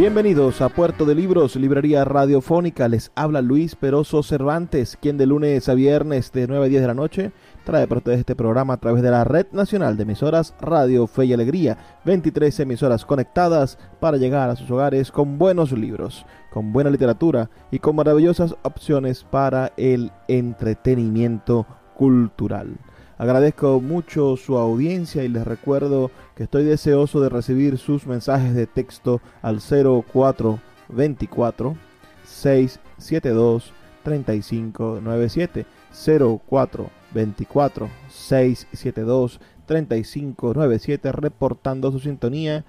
Bienvenidos a Puerto de Libros, Librería Radiofónica. Les habla Luis Peroso Cervantes, quien de lunes a viernes de 9 a 10 de la noche trae para ustedes este programa a través de la Red Nacional de Emisoras Radio Fe y Alegría. 23 emisoras conectadas para llegar a sus hogares con buenos libros, con buena literatura y con maravillosas opciones para el entretenimiento cultural. Agradezco mucho su audiencia y les recuerdo que estoy deseoso de recibir sus mensajes de texto al 0424 672 3597 0424 672 3597 reportando su sintonía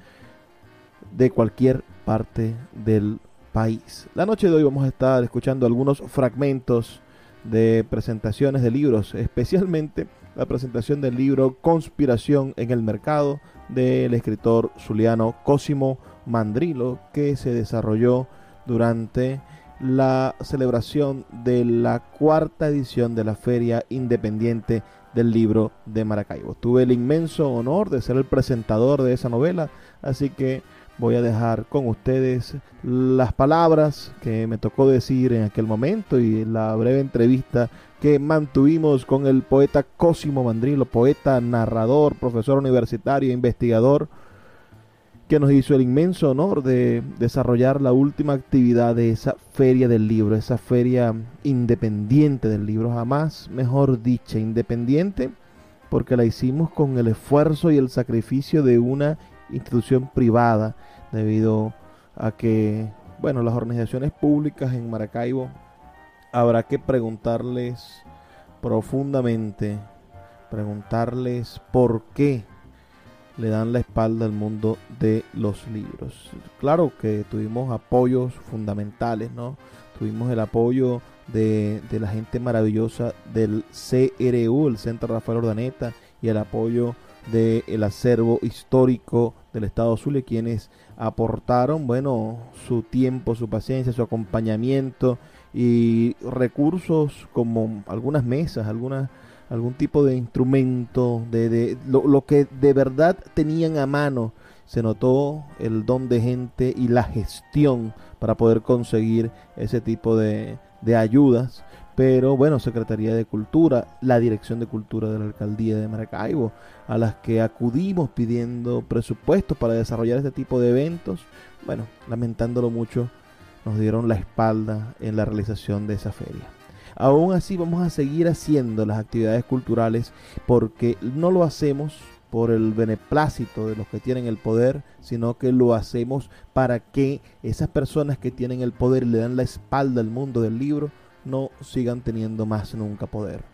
de cualquier parte del país. La noche de hoy vamos a estar escuchando algunos fragmentos de presentaciones de libros, especialmente la presentación del libro Conspiración en el Mercado del escritor zuliano Cosimo Mandrilo, que se desarrolló durante la celebración de la cuarta edición de la Feria Independiente del Libro de Maracaibo. Tuve el inmenso honor de ser el presentador de esa novela, así que voy a dejar con ustedes las palabras que me tocó decir en aquel momento y la breve entrevista que mantuvimos con el poeta Cosimo Mandrilo, poeta, narrador, profesor universitario, investigador, que nos hizo el inmenso honor de desarrollar la última actividad de esa feria del libro, esa feria independiente del libro, jamás mejor dicha, independiente, porque la hicimos con el esfuerzo y el sacrificio de una institución privada, debido a que, bueno, las organizaciones públicas en Maracaibo habrá que preguntarles profundamente, preguntarles por qué le dan la espalda al mundo de los libros. Claro que tuvimos apoyos fundamentales, ¿no? Tuvimos el apoyo de, la gente maravillosa del CRU, el Centro Rafael Ordaneta, y el apoyo del acervo histórico del Estado Zulia, quienes aportaron, bueno, su tiempo, su paciencia, su acompañamiento y recursos como algunas mesas, algunas algún tipo de instrumento, de, de lo, que de verdad tenían a mano. Se notó el don de gente y la gestión para poder conseguir ese tipo de, de ayudas. Pero bueno, Secretaría de Cultura, la Dirección de Cultura de la Alcaldía de Maracaibo, a las que acudimos pidiendo presupuestos para desarrollar este tipo de eventos. Bueno, lamentándolo mucho, nos dieron la espalda en la realización de esa feria. Aún así vamos a seguir haciendo las actividades culturales porque no lo hacemos por el beneplácito de los que tienen el poder, sino que lo hacemos para que esas personas que tienen el poder y le dan la espalda al mundo del libro no sigan teniendo más nunca poder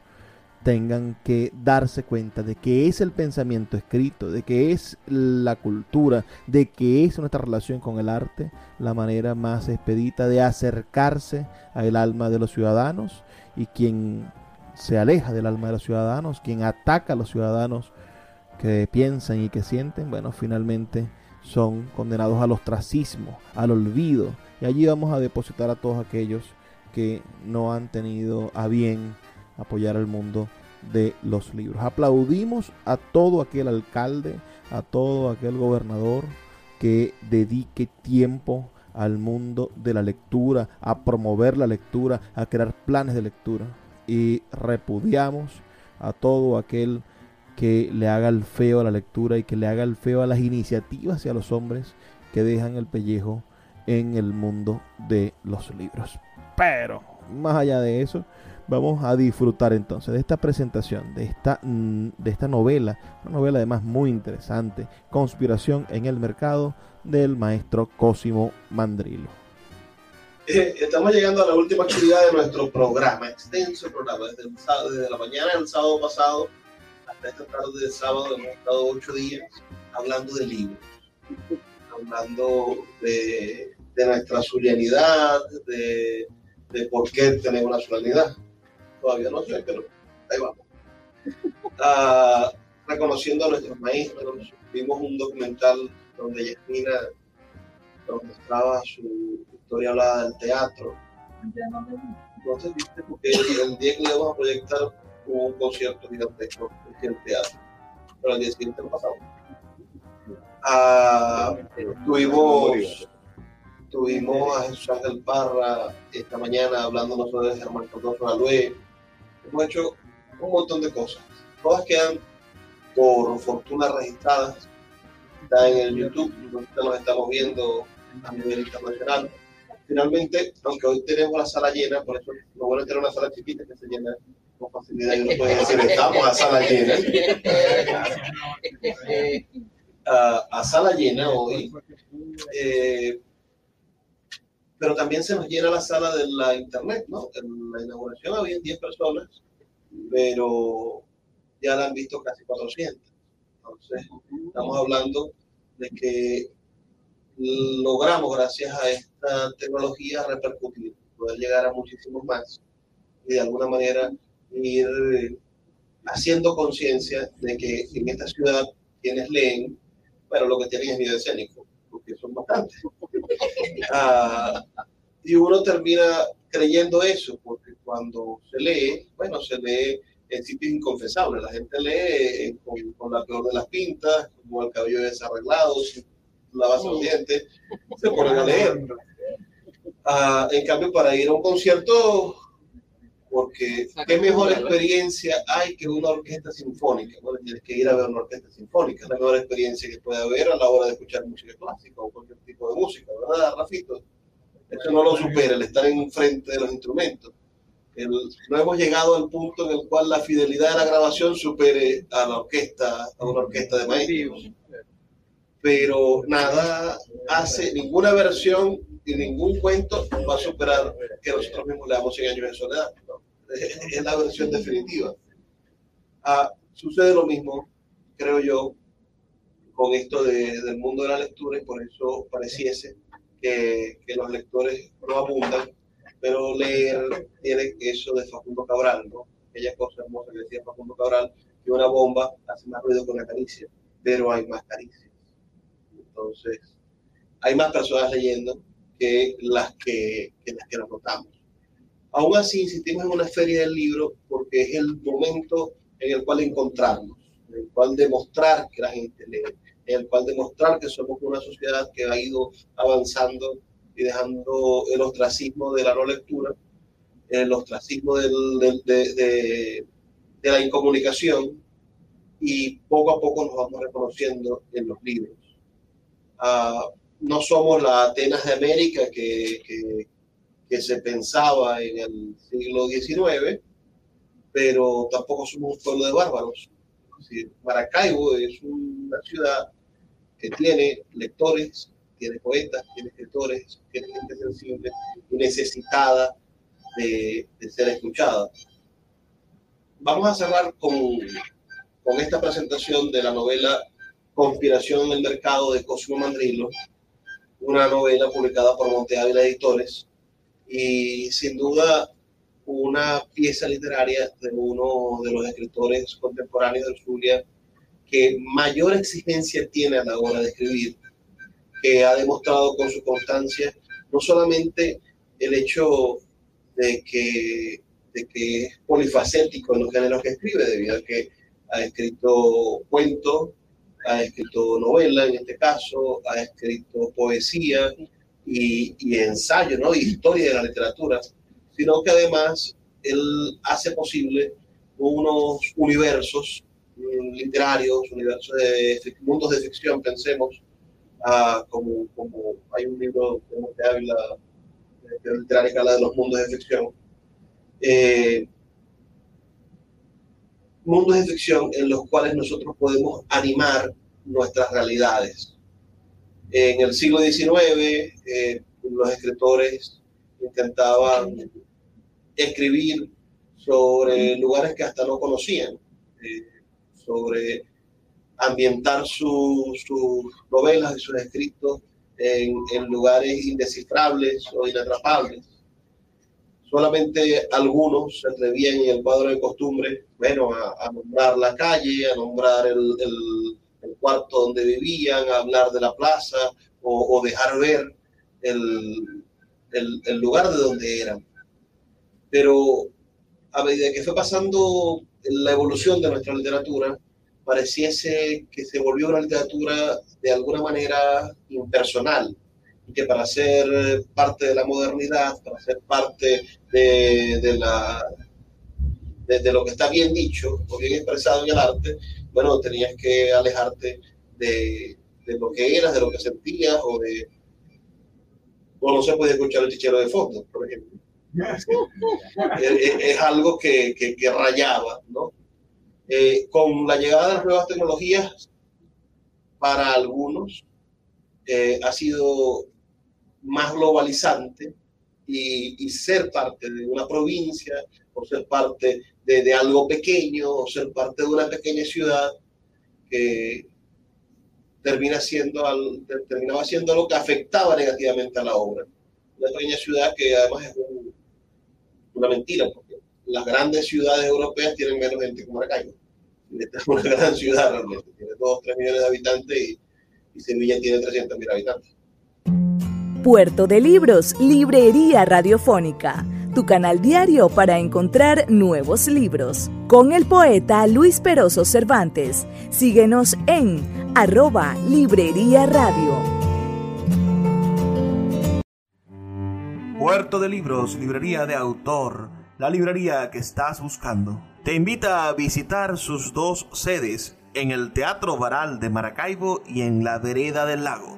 tengan que darse cuenta de que es el pensamiento escrito, de que es la cultura, de que es nuestra relación con el arte la manera más expedita de acercarse al alma de los ciudadanos y quien se aleja del alma de los ciudadanos, quien ataca a los ciudadanos que piensan y que sienten, bueno, finalmente son condenados al ostracismo, al olvido. Y allí vamos a depositar a todos aquellos que no han tenido a bien apoyar al mundo de los libros. Aplaudimos a todo aquel alcalde, a todo aquel gobernador que dedique tiempo al mundo de la lectura, a promover la lectura, a crear planes de lectura. Y repudiamos a todo aquel que le haga el feo a la lectura y que le haga el feo a las iniciativas y a los hombres que dejan el pellejo en el mundo de los libros. Pero, más allá de eso, vamos a disfrutar entonces de esta presentación, de esta, mm, de esta novela, una novela además muy interesante, Conspiración en el Mercado, del maestro Cosimo Mandrilo. Eh, estamos llegando a la última actividad de nuestro programa, extenso programa, desde, desde la mañana del sábado pasado hasta esta tarde del sábado hemos estado ocho días hablando de libros, hablando de, de nuestra zulianidad, de, de, por qué tenemos una zulianidad. Todavía no sé, pero ahí vamos. Ah, reconociendo a nuestros maestros, vimos un documental donde Yasmina nos mostraba su historia hablada del teatro. Entonces, viste, porque el día que le íbamos a proyectar hubo un concierto gigantesco en el teatro, pero el día siguiente lo pasamos. Ah, tuvimos, tuvimos a Jesús Ángel Parra esta mañana hablándonos sobre Germán Cardoso Alué. Hemos hecho un montón de cosas. Todas quedan por fortuna registradas está en el YouTube, nos estamos viendo a nivel internacional. Finalmente, aunque hoy tenemos la sala llena, por eso lo bueno es tener una sala chiquita que se llena con facilidad y uno puede decir, estamos a sala llena. a, a sala llena hoy. Eh, pero también se nos llena la sala de la internet, ¿no? En la inauguración había 10 personas, pero ya la han visto casi 400. Entonces, estamos hablando de que logramos, gracias a esta tecnología, repercutir, poder llegar a muchísimos más y de alguna manera ir haciendo conciencia de que en esta ciudad quienes leen, bueno, lo que tienen es miedo escénico, porque son bastantes. Ah, y uno termina creyendo eso, porque cuando se lee, bueno, se lee en sitios inconfesables. La gente lee con, la peor de las pintas, con el cabello desarreglado, sin lavarse los dientes, se ponen a leer. Ah, en cambio, para ir a un concierto, porque qué mejor experiencia hay que una orquesta sinfónica. Bueno, tienes que ir a ver una orquesta sinfónica, es la mejor experiencia que puede haber a la hora de escuchar música clásica o cualquier tipo de música, ¿verdad, Rafito? Eso no lo supera, el estar en frente de los instrumentos no hemos llegado al punto en el cual la fidelidad de la grabación supere a la orquesta, a una orquesta de maestros. Pero nada hace, ninguna versión y ningún cuento va a superar que nosotros mismos le damos 100 años de soledad. Es la versión definitiva. Ah, sucede lo mismo, creo yo, con esto del mundo de la lectura y por eso pareciese que, que los lectores no abundan pero leer tiene eso de Facundo Cabral, ¿no? Aquella cosa hermosa que decía Facundo Cabral, que una bomba hace más ruido que una caricia, pero hay más caricias. Entonces, hay más personas leyendo que las que, que las que nos notamos. Aún así, insistimos en una feria del libro porque es el momento en el cual encontrarnos, en el cual demostrar que la gente lee, en el cual demostrar que somos una sociedad que ha ido avanzando y dejando el ostracismo de la no lectura, el ostracismo de, la incomunicación y poco a poco nos vamos reconociendo en los libros. Ah, no somos la Atenas de América que, que, se pensaba en el siglo XIX, pero tampoco somos un pueblo de bárbaros. Maracaibo es una ciudad que tiene lectores tiene poetas, tiene escritores, tiene gente sensible y necesitada de, de ser escuchada. Vamos a cerrar con, con esta presentación de la novela Conspiración en el Mercado de Cosimo Mandrillo, una novela publicada por Monte Ávila Editores y sin duda una pieza literaria de uno de los escritores contemporáneos de Zulia que mayor exigencia tiene a la hora de escribir que ha demostrado con su constancia no solamente el hecho de que, de que es polifacético en los géneros que escribe, debido a que ha escrito cuentos, ha escrito novela en este caso, ha escrito poesía y, y ensayo, ¿no? y historia de la literatura, sino que además él hace posible unos universos mm, literarios, universos de mundos de ficción, pensemos, ah, como, como hay un libro que habla de literaria que habla de los mundos de ficción. Eh, mundos de ficción en los cuales nosotros podemos animar nuestras realidades. En el siglo XIX, eh, los escritores intentaban escribir sobre lugares que hasta no conocían, eh, sobre ambientar sus novelas y sus escritos en, lugares indescifrables o inatrapables. Solamente algunos se atrevían en el cuadro de costumbre, bueno, a, nombrar la calle, a nombrar el, cuarto donde vivían, a hablar de la plaza o, dejar ver el, el lugar de donde eran. Pero a medida que fue pasando la evolución de nuestra literatura, pareciese que se volvió una literatura de alguna manera impersonal y que para ser parte de la modernidad, para ser parte de, de la, de, lo que está bien dicho o bien expresado en el arte, bueno, tenías que alejarte de, de lo que eras, de lo que sentías o de... O no se puede escuchar el chichero de fondo, por ejemplo. es, algo que, que, que rayaba, ¿no? Eh, con la llegada de las nuevas tecnologías, para algunos eh, ha sido más globalizante y, ser parte de una provincia o ser parte de, algo pequeño o ser parte de una pequeña ciudad que termina siendo, terminaba siendo lo que afectaba negativamente a la obra. Una pequeña ciudad que además es una mentira, porque las grandes ciudades europeas tienen menos gente que Maracaibo. Esta es una gran ciudad realmente, tiene 2 3 millones de habitantes y, y Sevilla tiene 300 mil habitantes. Puerto de Libros, Librería Radiofónica, tu canal diario para encontrar nuevos libros. Con el poeta Luis Peroso Cervantes. Síguenos en arroba Librería Radio. Puerto de Libros, Librería de Autor, la librería que estás buscando. Te invita a visitar sus dos sedes en el Teatro Varal de Maracaibo y en la Vereda del Lago.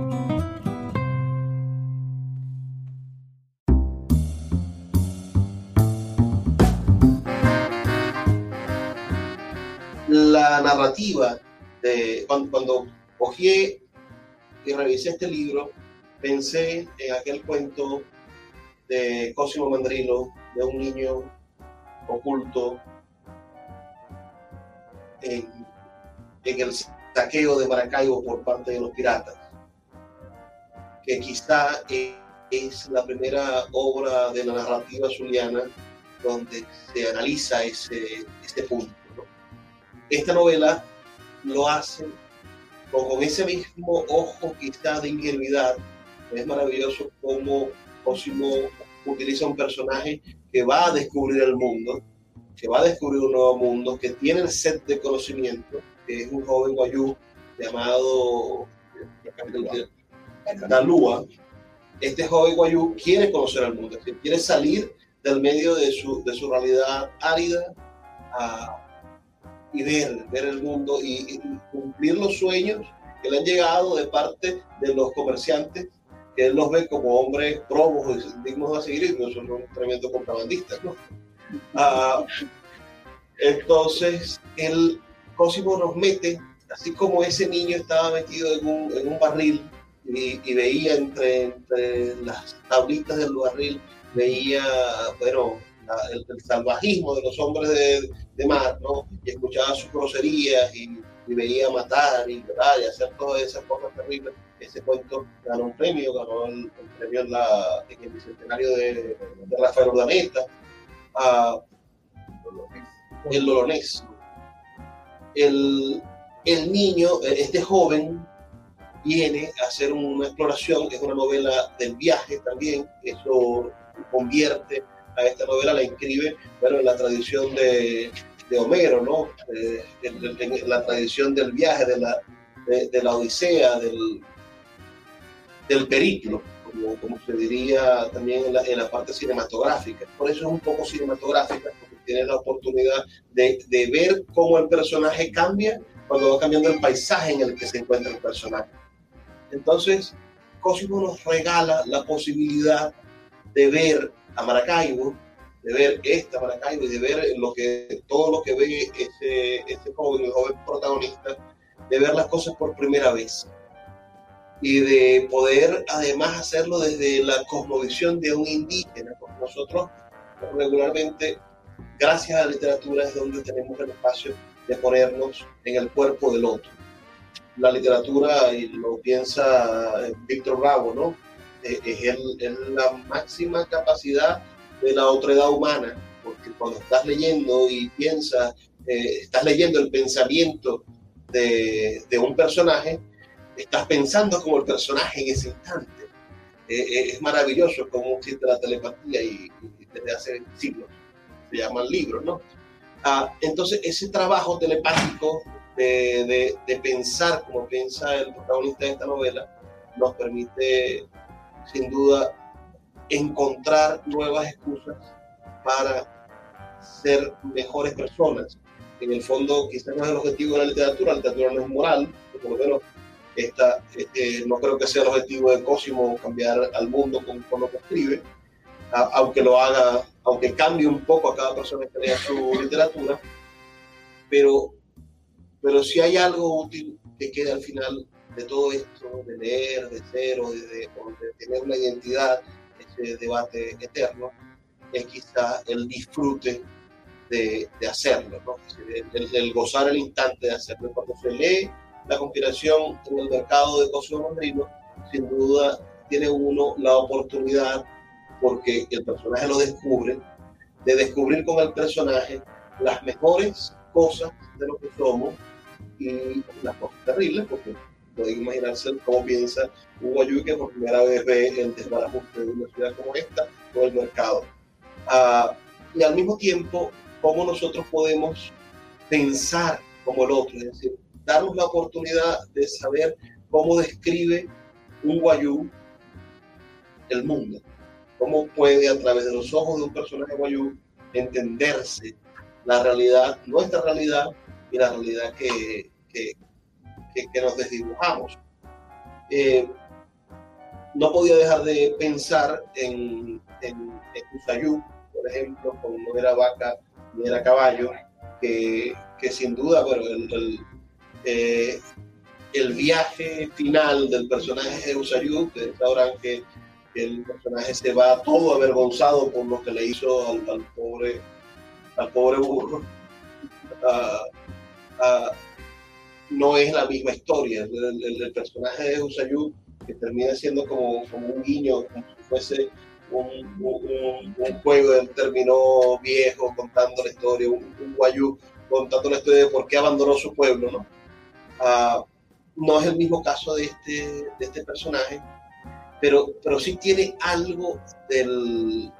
Narrativa de cuando, cuando cogí y revisé este libro, pensé en aquel cuento de Cosimo Mandrilo, de un niño oculto en, el saqueo de Maracaibo por parte de los piratas, que quizá es la primera obra de la narrativa zuliana donde se analiza ese, este punto. Esta novela lo hace con, ese mismo ojo quizá de ingenuidad. Es maravilloso cómo Cosimo utiliza un personaje que va a descubrir el mundo, que va a descubrir un nuevo mundo, que tiene el set de conocimiento, que es un joven guayú llamado Dalúa. Este joven guayú quiere conocer el mundo, quiere salir del medio de su, de su realidad árida y ver, ver el mundo y, cumplir los sueños que le han llegado de parte de los comerciantes que él los ve como hombres probos y dignos de seguir, y son un tremendo contrabandistas, ¿no? Ah, entonces, el Cosimo nos mete, así como ese niño estaba metido en un, en un barril y, veía entre, entre, las tablitas del barril, veía, bueno, el, salvajismo de los hombres de, mar, ¿no? Y escuchaba sus groserías y, veía matar y, y hacer todas esas cosas terribles. Ese cuento ganó un premio, ganó el, premio en, el bicentenario de, de Rafael Urdaneta, a, el Lolonés. El, el niño, este joven, viene a hacer una exploración, es una novela del viaje también, eso convierte a esta novela, la inscribe bueno, en la tradición de, de Homero, ¿no? en, la tradición del viaje, de la, de, la odisea, del, del periplo, como, como, se diría también en la, en la, parte cinematográfica. Por eso es un poco cinematográfica, porque tiene la oportunidad de ver cómo el personaje cambia cuando va cambiando el paisaje en el que se encuentra el personaje. Entonces, Cosimo nos regala la posibilidad de ver a Maracaibo, de ver esta Maracaibo y de ver lo que, todo lo que ve ese, ese joven, el joven protagonista, de ver las cosas por primera vez y de poder además hacerlo desde la cosmovisión de un indígena, porque nosotros regularmente, gracias a la literatura, es donde tenemos el espacio de ponernos en el cuerpo del otro la literatura, y lo piensa eh, Víctor Bravo, ¿no? Eh, es, la máxima capacidad de la otredad humana, porque cuando estás leyendo y piensas, eh, estás leyendo el pensamiento de, de, un personaje, estás pensando como el personaje en ese instante. es maravilloso cómo existe la telepatía y, desde hace siglos se llaman libros, ¿no? Ah, entonces, ese trabajo telepático de, pensar como piensa el protagonista de esta novela, nos permite sin duda encontrar nuevas excusas para ser mejores personas. En el fondo, quizás no es el objetivo de la literatura, la literatura no es moral, por lo menos esta, este, no creo que sea el objetivo de Cosimo cambiar al mundo con, con lo que escribe, aunque lo haga, aunque cambie un poco a cada persona que lea su literatura, pero pero si hay algo útil que quede al final de todo esto, de leer, de ser o de, tener una identidad, ese debate eterno, es quizá el disfrute de, hacerlo, ¿no? el, gozar el instante de hacerlo. Cuando se lee la conspiración en el mercado de Cosimo Mondrino, sin duda tiene uno la oportunidad, porque el personaje lo descubre, de descubrir con el personaje las mejores cosas de lo que somos y las cosas terribles, porque pueden imaginarse cómo piensa un guayú que por primera vez ve el desbarajuste de una ciudad como esta o el mercado. Ah, y al mismo tiempo, cómo nosotros podemos pensar como el otro, es decir, darnos la oportunidad de saber cómo describe un guayú el mundo, cómo puede a través de los ojos de un personaje guayú entenderse la realidad, nuestra realidad y la realidad que, que, que, nos desdibujamos. Eh, no podía dejar de pensar en, en, en por ejemplo, con no era vaca ni era caballo, que, que sin duda, bueno, eh, el, viaje final del personaje de Usayú, ustedes sabrán que el personaje se va todo avergonzado por lo que le hizo al, al pobre al pobre burro. Uh, uh, no es la misma historia. El, personaje de Usayú, que termina siendo como, un guiño, como si fuese un, un, un, juego, él terminó viejo contando la historia, un, guayú contando la historia de por qué abandonó su pueblo, ¿no? Uh, no es el mismo caso de este, de este personaje, pero, pero sí tiene algo del,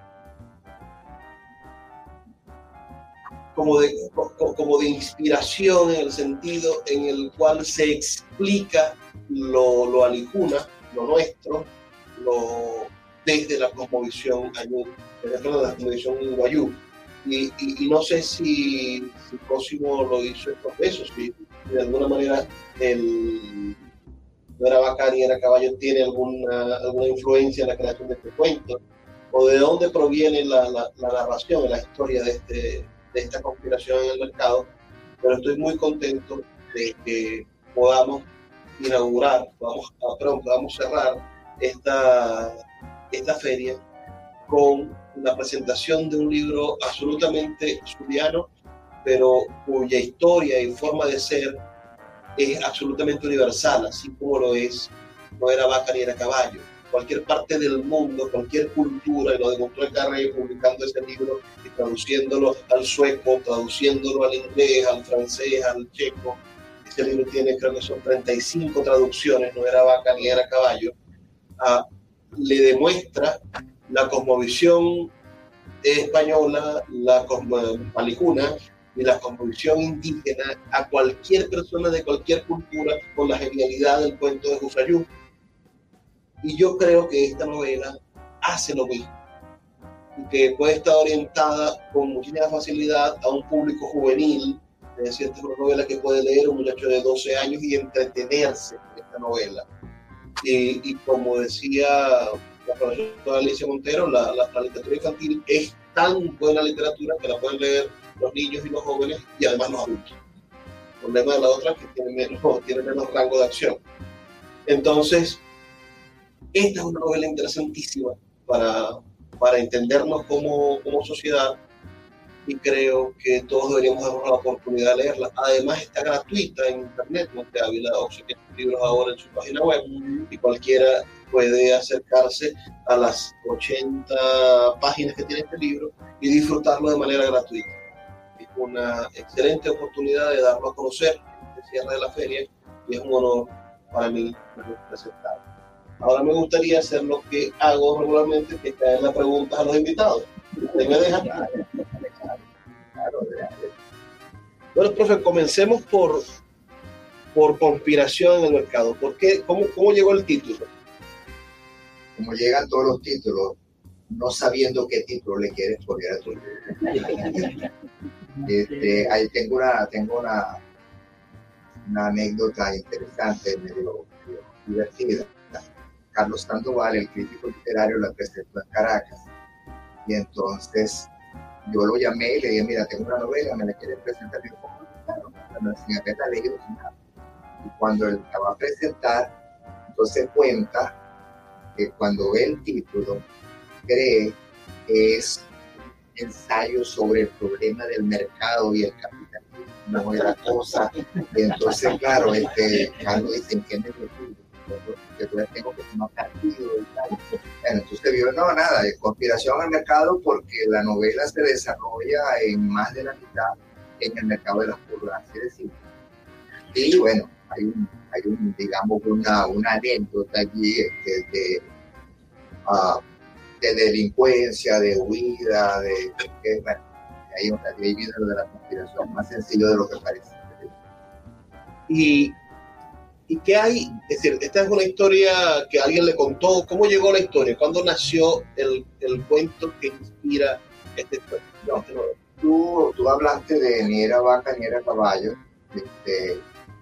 como de, como de inspiración en el sentido en el cual se explica lo, lo alicuna, lo nuestro, lo, desde la cosmovisión ayú, desde la cosmovisión guayú. Y, y, no sé si, si Cosimo lo hizo estos besos, si de alguna manera el, no era vaca ni era caballo tiene alguna, alguna influencia en la creación de este cuento, o de dónde proviene la, la, la narración, la historia de este, de esta conspiración en el mercado, pero estoy muy contento de que podamos inaugurar, podamos, ah, perdón, podamos cerrar esta, esta feria con la presentación de un libro absolutamente zuliano, pero cuya historia y forma de ser es absolutamente universal, así como lo es, no era vaca ni era caballo. Cualquier parte del mundo, cualquier cultura, y lo demostró Carrey publicando ese libro y traduciéndolo al sueco, traduciéndolo al inglés, al francés, al checo. Ese libro tiene, creo que son 35 traducciones, no era vaca ni era caballo. Ah, le demuestra la cosmovisión española, la malijuna, y la composición indígena a cualquier persona de cualquier cultura con la genialidad del cuento de Husayú. Y yo creo que esta novela hace lo mismo que puede estar orientada con muchísima facilidad a un público juvenil. Es decir, esta es una novela que puede leer un muchacho de 12 años y entretenerse en esta novela. Y, y como decía la profesora Alicia Montero, la, la, la literatura infantil es tan buena literatura que la pueden leer los niños y los jóvenes y además los adultos. El problema de la otra es que tiene menos, tiene menos rango de acción. Entonces, esta es una novela interesantísima para, para entendernos como, como sociedad y creo que todos deberíamos darnos la oportunidad de leerla. Además está gratuita en internet, Monte Ávila tiene libros ahora en su página web y cualquiera puede acercarse a las 80 páginas que tiene este libro y disfrutarlo de manera gratuita una excelente oportunidad de darlo a conocer en el cierre de la feria y es un honor para mí presentarlo. Ahora me gustaría hacer lo que hago regularmente, que es caer las preguntas a los invitados. ¿Usted me deja? Bueno, profe, comencemos por, por conspiración en el mercado. ¿Por qué? ¿Cómo, ¿Cómo llegó el título? Como llegan todos los títulos, no sabiendo qué título le quieres poner a tu Este, ahí tengo una, tengo una, una anécdota interesante, medio, divertida. Carlos Sandoval, el crítico literario, la presentó en Caracas. Y entonces yo lo llamé y le dije, mira, tengo una novela, me la quiere presentar. Y yo, claro, sin haberla leído, sin nada. Y cuando él la va a presentar, entonces cuenta que cuando ve el título, cree que es ensayo sobre el problema del mercado y el capitalismo y la cosa. Y entonces, claro, este, Carlos dice, ¿entiendes lo que yo tengo que tomar partido y tal. Bueno, entonces vio, no, nada, de conspiración al mercado porque la novela se desarrolla en más de la mitad en el mercado de las pulgas, es decir. Y bueno, hay un, hay un digamos, una, una anécdota allí este, de, uh, de delincuencia, de huida, de que, bueno, ahí, ahí viene lo de la conspiración, más sencillo de lo que parece. Y, ¿Y qué hay? Es decir, esta es una historia que alguien le contó. ¿Cómo llegó la historia? ¿Cuándo nació el, el cuento que inspira este cuento? No, tú, tú hablaste de ni era vaca ni era caballo. Este,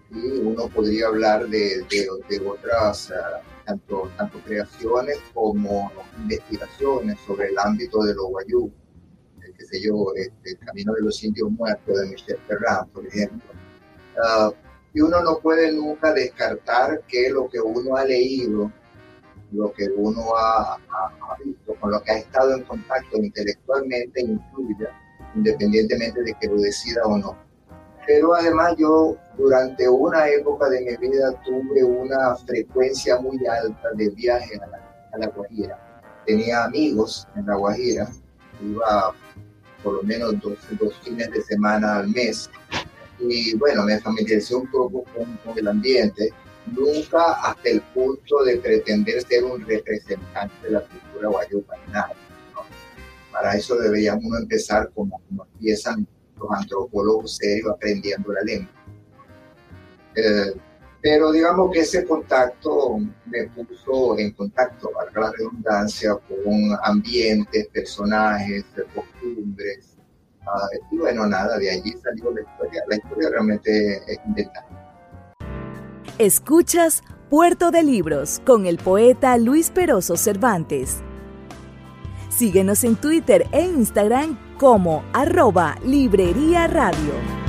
y uno podría hablar de, de, de otras uh, tanto, tanto creaciones como investigaciones sobre el ámbito de los guayú, el, sé yo, este, el camino de los indios muertos de Michel Ferrand, por ejemplo. Uh, y uno no puede nunca descartar que lo que uno ha leído, lo que uno ha, ha, visto, con lo que ha estado en contacto intelectualmente influya, independientemente de que lo decida o no. Pero además yo durante una época de mi vida tuve una frecuencia muy alta de viajes a la, a la Guajira. Tenía amigos en la Guajira, iba por lo menos dos, dos fines de semana al mes. Y bueno, me familiaricé un poco con, el ambiente, nunca hasta el punto de pretender ser un representante de la cultura guayupa, nada. ¿no? Para eso deberíamos empezar como, empiezan los antropólogos serios aprendiendo la lengua. Eh, pero digamos que ese contacto me puso en contacto, valga la redundancia, con ambientes, personajes, costumbres. Y bueno, nada, de allí salió la historia. La historia realmente es inventada. Escuchas Puerto de Libros con el poeta Luis Peroso Cervantes. Síguenos en Twitter e Instagram como arroba Librería Radio.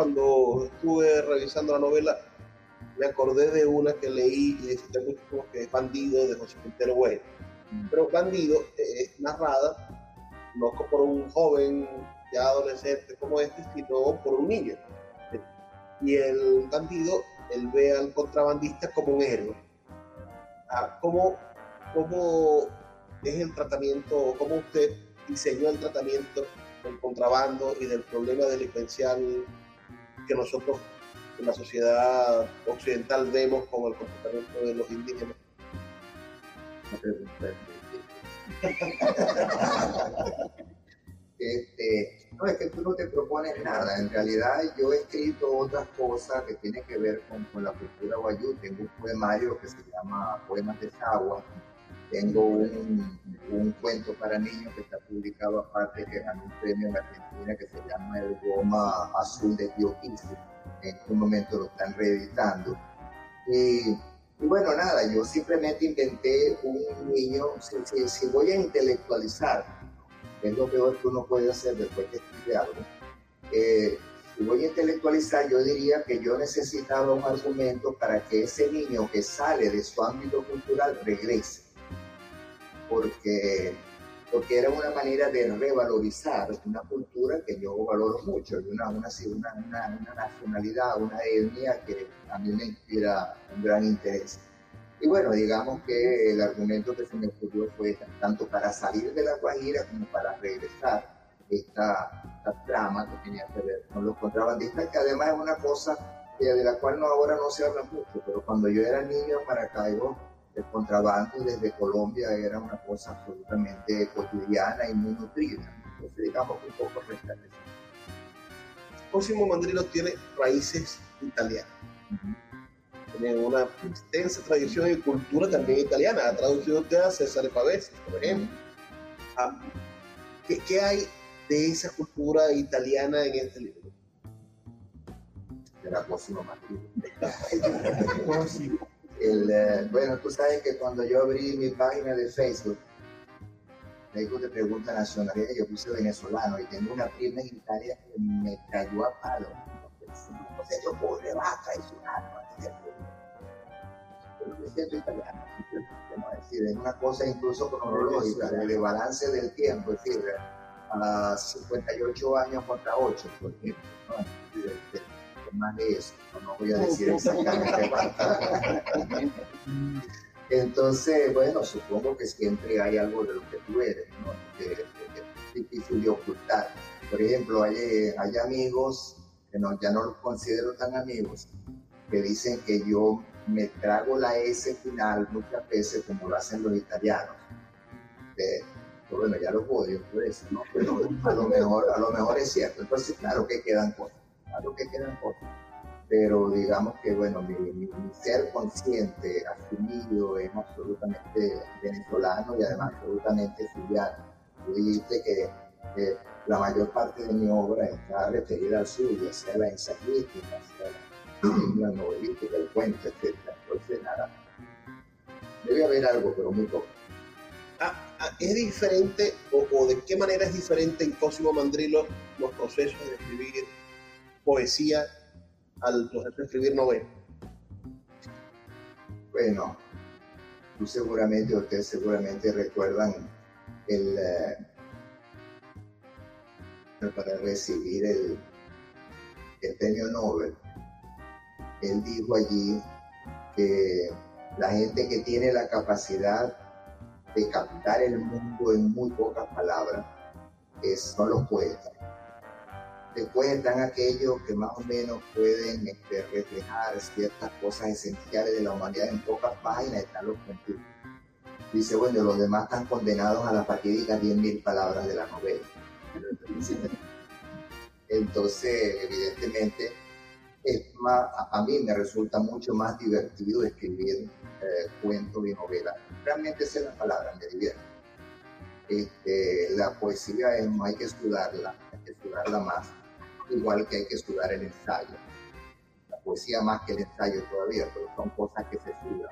Cuando estuve revisando la novela me acordé de una que leí y decía mucho que es Bandido de José Quintero Güey. Pero Bandido es narrada no por un joven ya adolescente como este, sino por un niño. Y el bandido, él ve al contrabandista como un héroe. Ah, ¿Cómo, ¿Cómo es el tratamiento, cómo usted diseñó el tratamiento del contrabando y del problema delincuencial que nosotros en la sociedad occidental vemos como el comportamiento de los indígenas? Este, no, es que tú no te propones nada. En realidad yo he escrito otras cosas que tienen que ver con, con la cultura guayú. Tengo un poemario que se llama Poemas de Sagua. Tengo un, cuento para niños que está publicado aparte, que ganó un premio en Argentina que se llama El Goma Azul de Dioquisio. En este momento lo están reeditando. Y, bueno, nada, yo simplemente inventé un niño. Si voy a intelectualizar, es lo peor que uno puede hacer después que escribe algo. Eh, si voy a intelectualizar, yo diría que yo necesitaba un argumento para que ese niño que sale de su ámbito cultural regrese. Porque, porque era una manera de revalorizar una cultura que yo valoro mucho, una, una, una, una, una nacionalidad, una etnia que a mí me inspira un gran interés. Y bueno, digamos que el argumento que se me ocurrió fue tanto para salir de la Guajira como para regresar esta, esta trama que tenía que ver con los contrabandistas, que además es una cosa de la cual no, ahora no se habla mucho, pero cuando yo era niño en Maracaibo, el contrabando desde Colombia era una cosa absolutamente cotidiana y muy nutrida. Entonces, digamos un poco rescatar Cosimo Mandrilo tiene raíces italianas. Uh -huh tienen una extensa tradición y cultura también italiana. Ha traducido usted a César Pavese, por ejemplo. Ah, ¿qué, ¿qué, hay de esa cultura italiana en este libro? De la próxima El, eh, bueno, tú sabes que cuando yo abrí mi página de Facebook, luego te pregunta nacionalidad, yo puse venezolano y tengo una prima en Italia que me cayó a palo. O sea, yo pobre vaca y su alma, siento italiano, es una cosa incluso cronológica, de balance del tiempo, es decir, a 58 años contra 8, por ejemplo, ¿no? De eso, no voy a decir exactamente. Entonces, bueno, supongo que siempre hay algo de lo que tú eres, ¿no? que es difícil de ocultar. Por ejemplo, hay, hay amigos que no, ya no los considero tan amigos, que dicen que yo me trago la S final muchas veces como lo hacen los italianos. Eh, pues bueno, ya lo odio por eso, ¿no? Pero a lo, mejor, a lo mejor es cierto. Entonces, claro que quedan cosas, claro que quedan cosas. Pero digamos que, bueno, mi, mi, mi ser consciente, asumido, es absolutamente venezolano y además absolutamente zuliano. Tú dijiste que, que la mayor parte de mi obra está referida al sur, ya sea la ensayística, sea la, la novelística, el cuento, etc. Entonces, nada, debe haber algo, pero muy poco. Ah, ah, ¿Es diferente o, o, de qué manera es diferente en Cosimo Mandrilo los procesos de escribir poesía al proceso de escribir novela? Bueno, tú seguramente, ustedes seguramente recuerdan el, eh, para recibir el, premio Nobel, él dijo allí que la gente que tiene la capacidad de captar el mundo en muy pocas palabras es, son los poetas. Después están aquellos que más o menos pueden este, reflejar ciertas cosas esenciales de la humanidad en pocas páginas, están los científicos. Dice, bueno, los demás están condenados a las fatídicas 10.000 palabras de la novela. Entonces, evidentemente, es más, a mí me resulta mucho más divertido escribir eh, cuentos y novelas. Realmente es la palabra, me divierte. Este, la poesía es, hay que estudiarla, hay que estudiarla más, igual que hay que estudiar el ensayo. La poesía más que el ensayo todavía, pero son cosas que se estudian.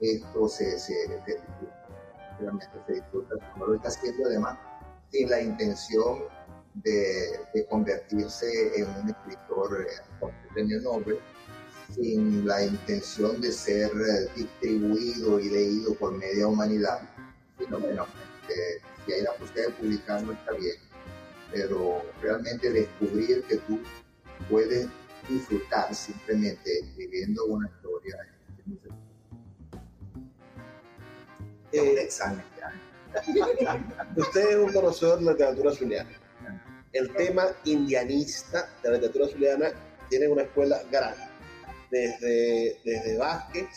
Esto se, se, realmente se disfruta, como lo está haciendo además sin la intención de, de convertirse en un escritor eh, con premio Nobel, sin la intención de ser eh, distribuido y leído por media humanidad, sino bueno, eh, si hay la posibilidad de publicarlo está bien, pero realmente descubrir que tú puedes disfrutar simplemente viviendo una historia es muy Eh, Usted es un conocedor de la literatura zuliana. El tema indianista de la literatura zuliana tiene una escuela grande, desde, desde Vázquez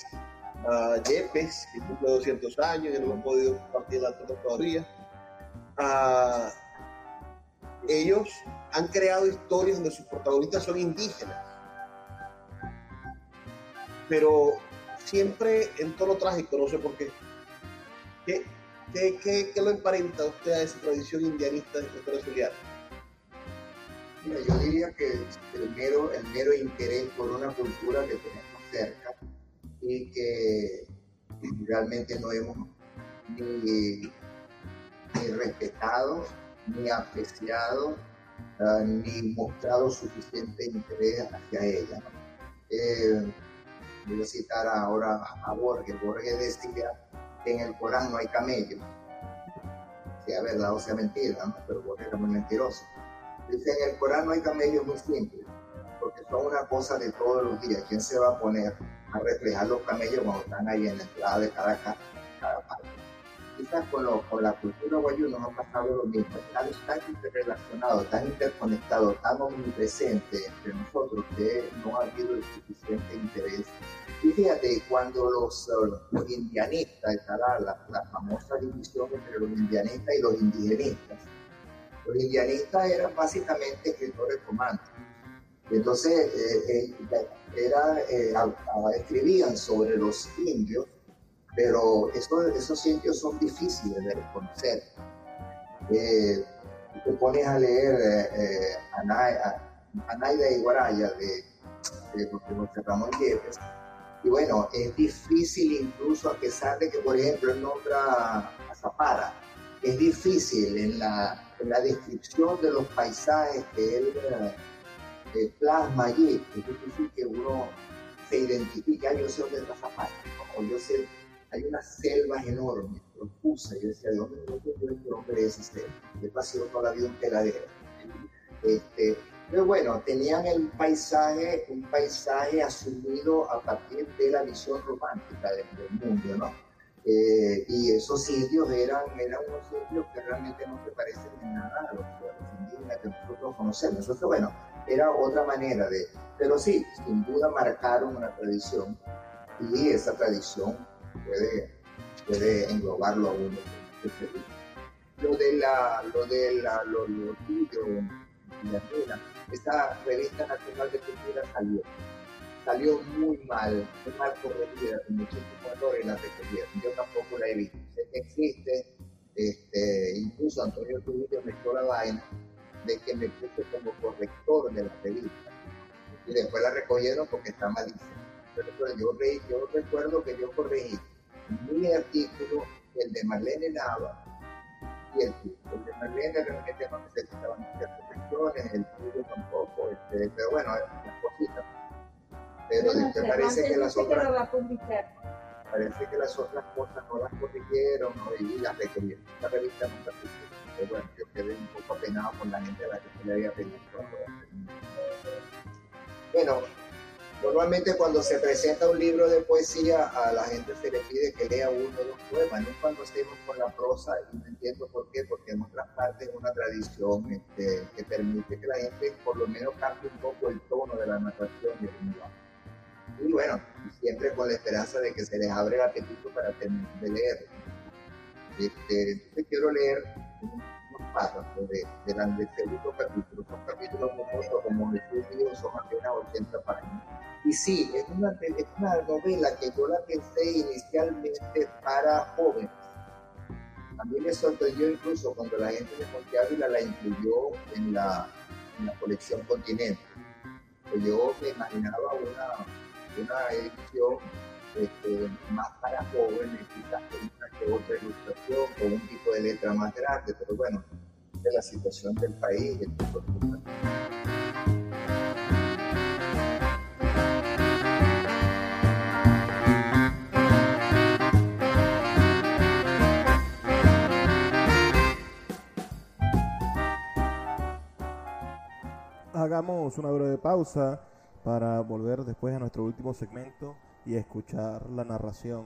a Yepes, que cumple 200 años, y no hemos podido compartir la todavía. a ellos han creado historias donde sus protagonistas son indígenas, pero siempre en tono trágico, no sé por qué. ¿Qué, qué, qué, lo emparenta usted a esa tradición indianista de cultura zuliana? Mira, yo diría que el mero, el mero interés por una cultura que tenemos cerca y que realmente no hemos ni respetado, ni apreciado, uh, ni mostrado suficiente interés hacia ella. Eh, voy a citar ahora a Borges. Borges decía que en el Corán no hay camellos. Sea verdad o sea mentira, ¿no? pero Borges era muy mentiroso. Dice, en el Corán no hay camellos muy simples, porque son una cosa de todos los días. ¿Quién se va a poner a reflejar los camellos cuando están ahí en la entrada de parte? Con, lo, con la cultura guayú nos ha pasado lo mismo. Están tan interrelacionados, tan interconectados, tan omnipresentes entre nosotros que no ha habido el suficiente interés. Y fíjate, cuando los, los indianistas, está la, la, la famosa división entre los indianistas y los indigenistas, los indianistas eran básicamente escritores románticos. Entonces, eh, eh, era, eh, escribían sobre los indios, pero esos, esos indios son difíciles de reconocer. te pones a leer Anaida y Guaraya de, de José Ramón Yepes, y bueno, es difícil incluso a pesar de que, por ejemplo, él nombra a es difícil en la, en la descripción de los paisajes que él eh, plasma allí, es difícil que uno se identifique, ah, yo sé dónde está Zapata, o yo sé, hay unas selvas enormes, profusas, yo decía, ¿de dónde yo este hombre ese selva? He pasado toda la vida en peladera. Este, pero bueno, tenían el paisaje, un paisaje asumido a partir de la visión romántica del, del mundo, ¿no? Eh, y esos indios eran, eran unos indios que realmente no se parecen en nada a los, indígenas que nosotros conocemos. Nosotros, bueno, era otra manera de, pero sí, sin duda marcaron una tradición y esa tradición puede, englobarlo a uno. Lo de la, lo de la, lo, lo tuyo, esta revista nacional de cultura salió salió muy mal, muy mal corregida, con muchísimos errores la recogieron. Yo tampoco la he visto. Existe, este, incluso Antonio Trujillo me echó la vaina de que me puso como corrector de la revista. Y después la recogieron porque está malísima. Pero, pero yo, yo recuerdo que yo corregí mi artículo, el de Marlene Nava, y el tuyo. El de Marlene realmente no necesitaban muchas correcciones, el tuyo tampoco, este, pero bueno, las cositas pero no te sé, parece que las otras... lo va a publicar. parece que las otras cosas no las corrigieron ¿no? y las requirieron. La revista nunca Pero bueno, yo quedé un poco apenado con la gente a la que se le había pedido. Bueno, Normalmente cuando se presenta un libro de poesía a la gente se le pide que lea uno o dos poemas, no cuando estemos con la prosa, y no entiendo por qué, porque en otras partes es una tradición este, que permite que la gente por lo menos cambie un poco el tono de la narración y el Y bueno, siempre con la esperanza de que se les abre el apetito para terminar de leer. Este, entonces quiero leer unos párrafos de, de, del segundo capítulo, son capítulos como, como el son apenas 80 páginas y sí, es una, es una novela que yo la pensé inicialmente para jóvenes. A mí me sorprendió incluso cuando la gente de Monte Ávila la incluyó en la, en la colección Continente. Yo me imaginaba una, una edición este, más para jóvenes, quizás con una que otra ilustración, con un tipo de letra más grande, pero bueno, de la situación del país, el tipo de hagamos una breve pausa para volver después a nuestro último segmento y escuchar la narración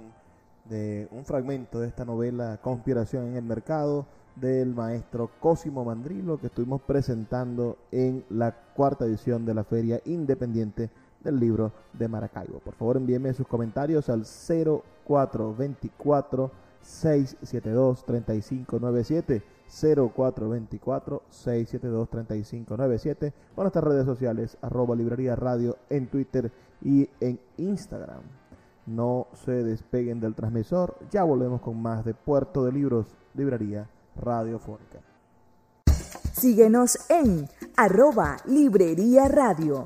de un fragmento de esta novela Conspiración en el Mercado del maestro Cosimo Mandrilo que estuvimos presentando en la cuarta edición de la Feria Independiente del Libro de Maracaibo. Por favor envíenme sus comentarios al 0424 672 3597 0424-672-3597 o nuestras redes sociales arroba librería radio en Twitter y en Instagram. No se despeguen del transmisor, ya volvemos con más de Puerto de Libros, Librería Radiofónica. Síguenos en arroba librería radio.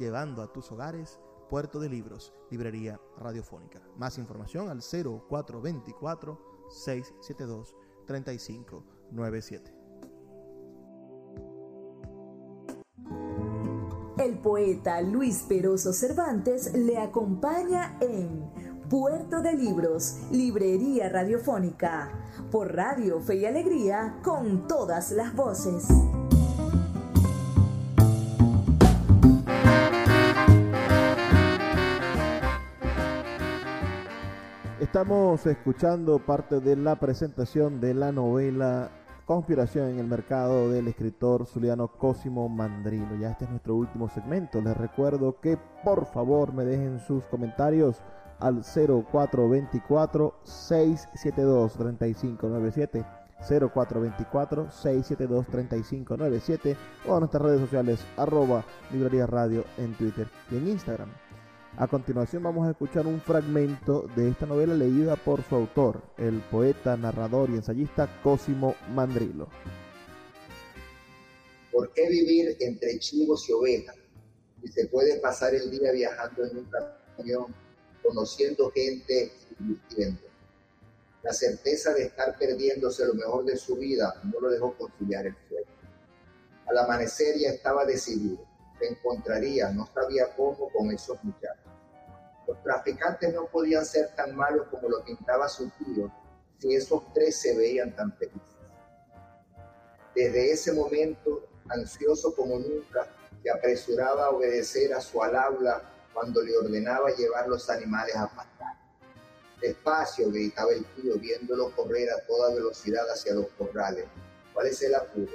llevando a tus hogares Puerto de Libros, Librería Radiofónica. Más información al 0424-672-3597. El poeta Luis Peroso Cervantes le acompaña en Puerto de Libros, Librería Radiofónica, por Radio Fe y Alegría, con todas las voces. Estamos escuchando parte de la presentación de la novela Conspiración en el mercado del escritor zuliano Cosimo Mandrino. Ya este es nuestro último segmento. Les recuerdo que por favor me dejen sus comentarios al 0424-672-3597. 0424-672-3597 o a nuestras redes sociales arroba librería radio en Twitter y en Instagram. A continuación vamos a escuchar un fragmento de esta novela leída por su autor, el poeta, narrador y ensayista Cosimo Mandrilo. ¿Por qué vivir entre chivos y ovejas? Si se puede pasar el día viajando en un camión, conociendo gente y viviendo. La certeza de estar perdiéndose lo mejor de su vida no lo dejó conciliar el sueño. Al amanecer ya estaba decidido se encontraría, no sabía cómo, con esos muchachos. Los traficantes no podían ser tan malos como lo pintaba su tío si esos tres se veían tan felices. Desde ese momento, ansioso como nunca, se apresuraba a obedecer a su alabla cuando le ordenaba llevar los animales a pastar. Despacio, gritaba el tío, viéndolo correr a toda velocidad hacia los corrales. ¿Cuál es el apuro?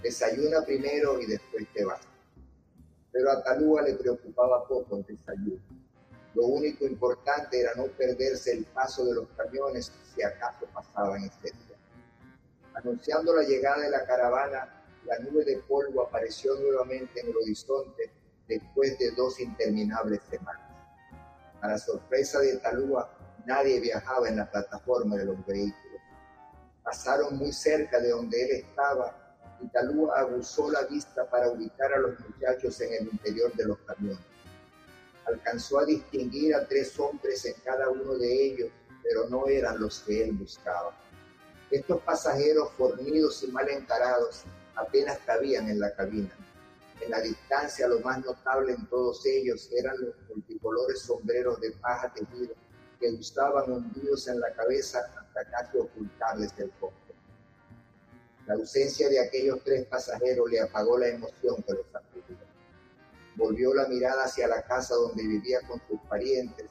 Desayuna primero y después te vas pero a Talúa le preocupaba poco el desayuno. Lo único importante era no perderse el paso de los camiones si acaso pasaban ese día. Anunciando la llegada de la caravana, la nube de polvo apareció nuevamente en el horizonte después de dos interminables semanas. Para sorpresa de Talúa, nadie viajaba en la plataforma de los vehículos. Pasaron muy cerca de donde él estaba y Talúa abusó la vista para ubicar a los muchachos en el interior de los camiones. Alcanzó a distinguir a tres hombres en cada uno de ellos, pero no eran los que él buscaba. Estos pasajeros fornidos y mal encarados apenas cabían en la cabina. En la distancia, lo más notable en todos ellos eran los multicolores sombreros de paja tejido que usaban hundidos en la cabeza hasta casi ocultarles el rostro. La ausencia de aquellos tres pasajeros le apagó la emoción que. Volvió la mirada hacia la casa donde vivía con sus parientes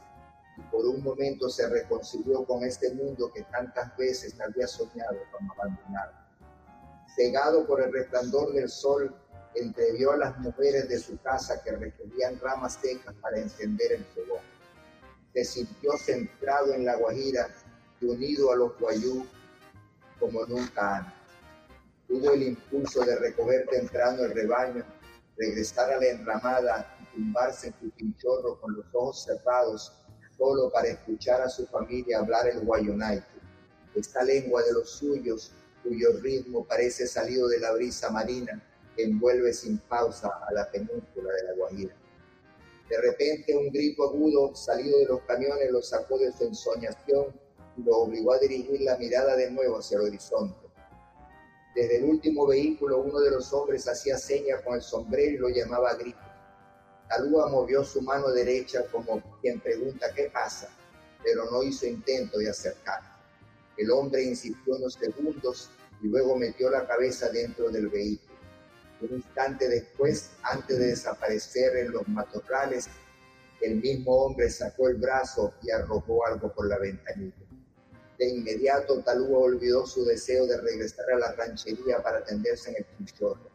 y por un momento se reconcilió con este mundo que tantas veces había soñado con abandonar. Cegado por el resplandor del sol, entrevió a las mujeres de su casa que requerían ramas secas para encender el fogón. Se sintió centrado en la Guajira y unido a los guayú como nunca antes. Tuvo el impulso de recoger temprano el rebaño, regresar a la enramada y tumbarse en su pinchorro con los ojos cerrados, solo para escuchar a su familia hablar el guayonaito, esta lengua de los suyos, cuyo ritmo parece salido de la brisa marina envuelve sin pausa a la península de la Guajira. De repente un grito agudo salido de los camiones lo sacó de su ensoñación y lo obligó a dirigir la mirada de nuevo hacia el horizonte. Desde el último vehículo uno de los hombres hacía señas con el sombrero y lo llamaba a grito. Talúa movió su mano derecha como quien pregunta qué pasa, pero no hizo intento de acercarse. El hombre insistió unos segundos y luego metió la cabeza dentro del vehículo. Un instante después, antes de desaparecer en los matorrales, el mismo hombre sacó el brazo y arrojó algo por la ventanilla. De inmediato, Talúa olvidó su deseo de regresar a la ranchería para atenderse en el pinchorro.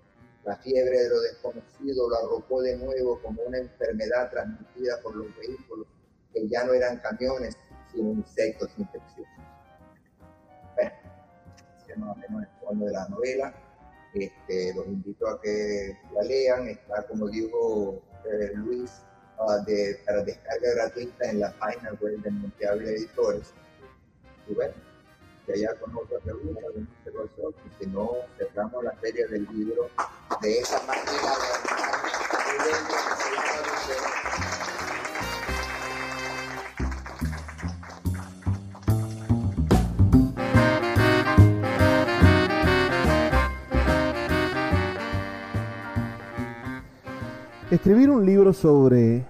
La fiebre de lo desconocido lo arrojó de nuevo como una enfermedad transmitida por los vehículos, que ya no eran camiones, sino insectos infecciosos. Bueno, ese más o menos el fondo de la novela. Este, los invito a que la lean. Está, como dijo eh, Luis, uh, de, para descarga gratuita en la página web de Monteable Editores. Bueno, que allá con otra pregunta, si no, cerramos la feria del libro de esa máquina de Escribir un libro sobre,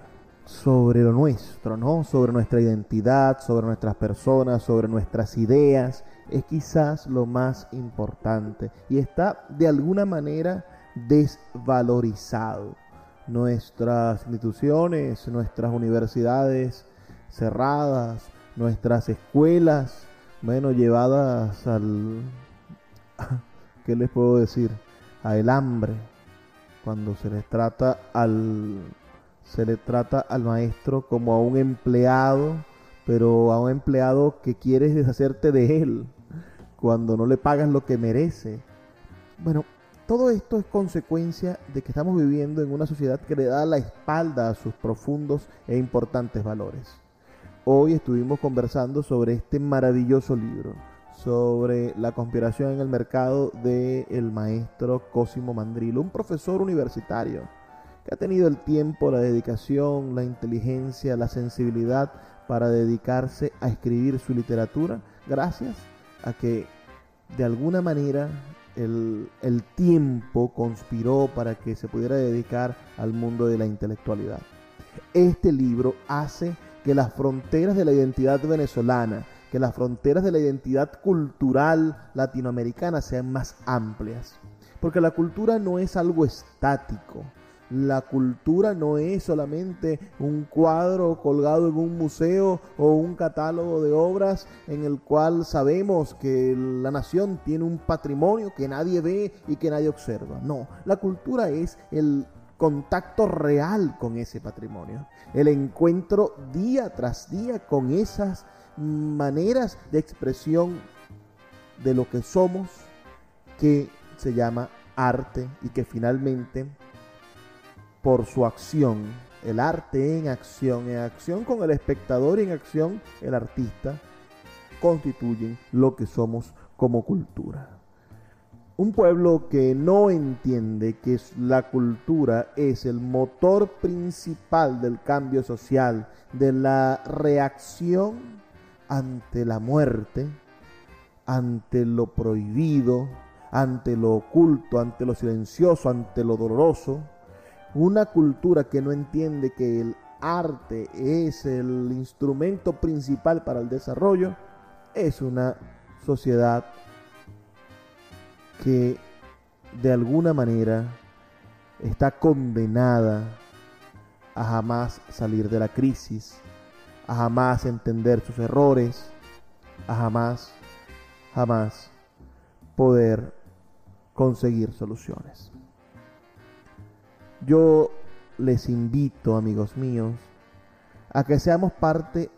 sobre lo nuestro, ¿no? Sobre nuestra identidad, sobre nuestras personas, sobre nuestras ideas, es quizás lo más importante y está de alguna manera desvalorizado. Nuestras instituciones, nuestras universidades cerradas, nuestras escuelas, bueno, llevadas al... ¿Qué les puedo decir? A el hambre, cuando se les trata al se le trata al maestro como a un empleado, pero a un empleado que quieres deshacerte de él cuando no le pagas lo que merece. Bueno, todo esto es consecuencia de que estamos viviendo en una sociedad que le da la espalda a sus profundos e importantes valores. Hoy estuvimos conversando sobre este maravilloso libro, sobre la conspiración en el mercado del el maestro Cosimo Mandrilo, un profesor universitario que ha tenido el tiempo, la dedicación, la inteligencia, la sensibilidad para dedicarse a escribir su literatura gracias a que de alguna manera el, el, tiempo conspiró para que se pudiera dedicar al mundo de la intelectualidad. Este libro hace que las fronteras de la identidad venezolana, que las fronteras de la identidad cultural latinoamericana sean más amplias. Porque la cultura no es algo estático. La cultura no es solamente un cuadro colgado en un museo o un catálogo de obras en el cual sabemos que la nación tiene un patrimonio que nadie ve y que nadie observa. No, la cultura es el contacto real con ese patrimonio, el encuentro día tras día con esas maneras de expresión de lo que somos que se llama arte y que finalmente por su acción, el arte en acción, en acción con el espectador y en acción el artista, constituyen lo que somos como cultura. Un pueblo que no entiende que la cultura es el motor principal del cambio social, de la reacción ante la muerte, ante lo prohibido, ante lo oculto, ante lo silencioso, ante lo doloroso. Una cultura que no entiende que el arte es el instrumento principal para el desarrollo, es una sociedad que de alguna manera está condenada a jamás salir de la crisis, a jamás entender sus errores, a jamás, jamás poder conseguir soluciones. Yo les invito, amigos míos, a que seamos parte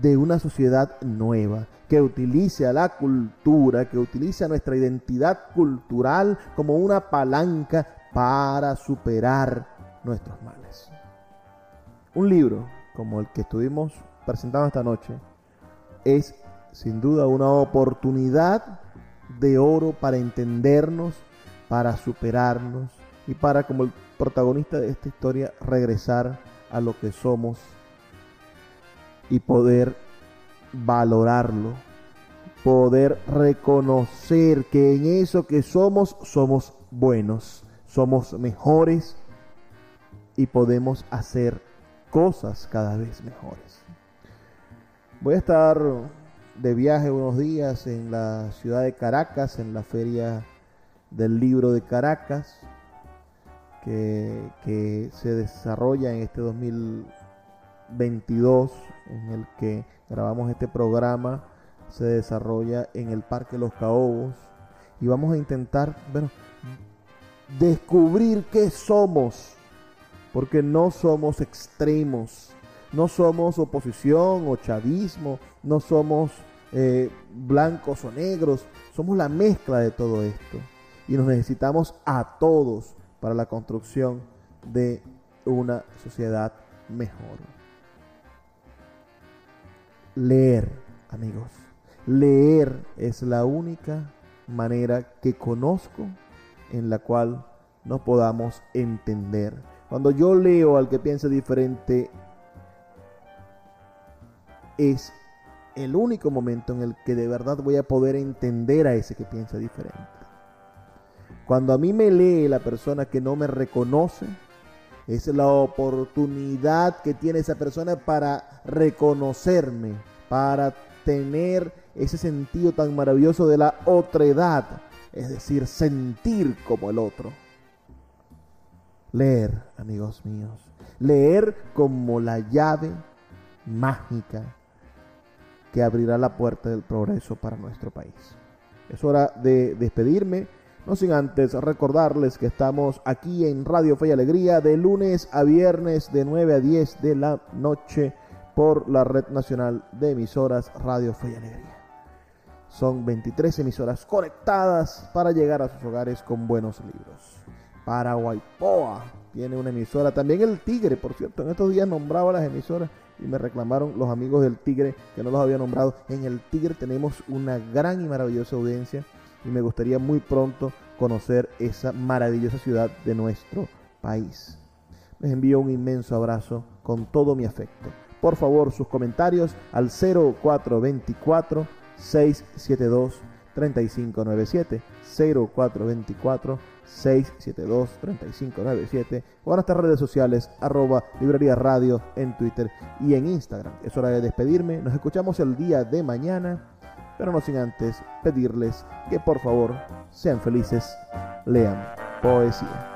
de una sociedad nueva, que utilice la cultura, que utilice nuestra identidad cultural como una palanca para superar nuestros males. Un libro como el que estuvimos presentando esta noche es sin duda una oportunidad de oro para entendernos, para superarnos y para como el protagonista de esta historia regresar a lo que somos y poder valorarlo, poder reconocer que en eso que somos somos buenos, somos mejores y podemos hacer cosas cada vez mejores. Voy a estar de viaje unos días en la ciudad de Caracas, en la feria del libro de Caracas, que, se desarrolla en este 2022, en el que grabamos este programa, se desarrolla en el Parque Los Caobos. Y vamos a intentar, bueno, descubrir qué somos, porque no somos extremos, no somos oposición o chavismo, no somos eh, blancos o negros, somos la mezcla de todo esto. Y nos necesitamos a todos para la construcción de una sociedad mejor leer, amigos. Leer es la única manera que conozco en la cual nos podamos entender. Cuando yo leo al que piensa diferente, es el único momento en el que de verdad voy a poder entender a ese que piensa diferente. Cuando a mí me lee la persona que no me reconoce, es la oportunidad que tiene esa persona para reconocerme, para tener ese sentido tan maravilloso de la otredad, es decir, sentir como el otro. Leer, amigos míos, leer como la llave mágica que abrirá la puerta del progreso para nuestro país. Es hora de despedirme. No sin antes recordarles que estamos aquí en Radio Fe y Alegría de lunes a viernes de 9 a 10 de la noche por la Red Nacional de Emisoras Radio Fe y Alegría. Son 23 emisoras conectadas para llegar a sus hogares con buenos libros. Para Paraguaypoa tiene una emisora, también el Tigre, por cierto, en estos días nombraba las emisoras y me reclamaron los amigos del Tigre que no los había nombrado. En el Tigre tenemos una gran y maravillosa audiencia y me gustaría muy pronto conocer esa maravillosa ciudad de nuestro país. Les envío un inmenso abrazo con todo mi afecto. Por favor, sus comentarios al 0424 672 3597 0424 672 3597 o a nuestras redes sociales arroba librería radio en Twitter y en Instagram. Es hora de despedirme. Nos escuchamos el día de mañana pero no sin antes pedirles que por favor sean felices, lean poesía.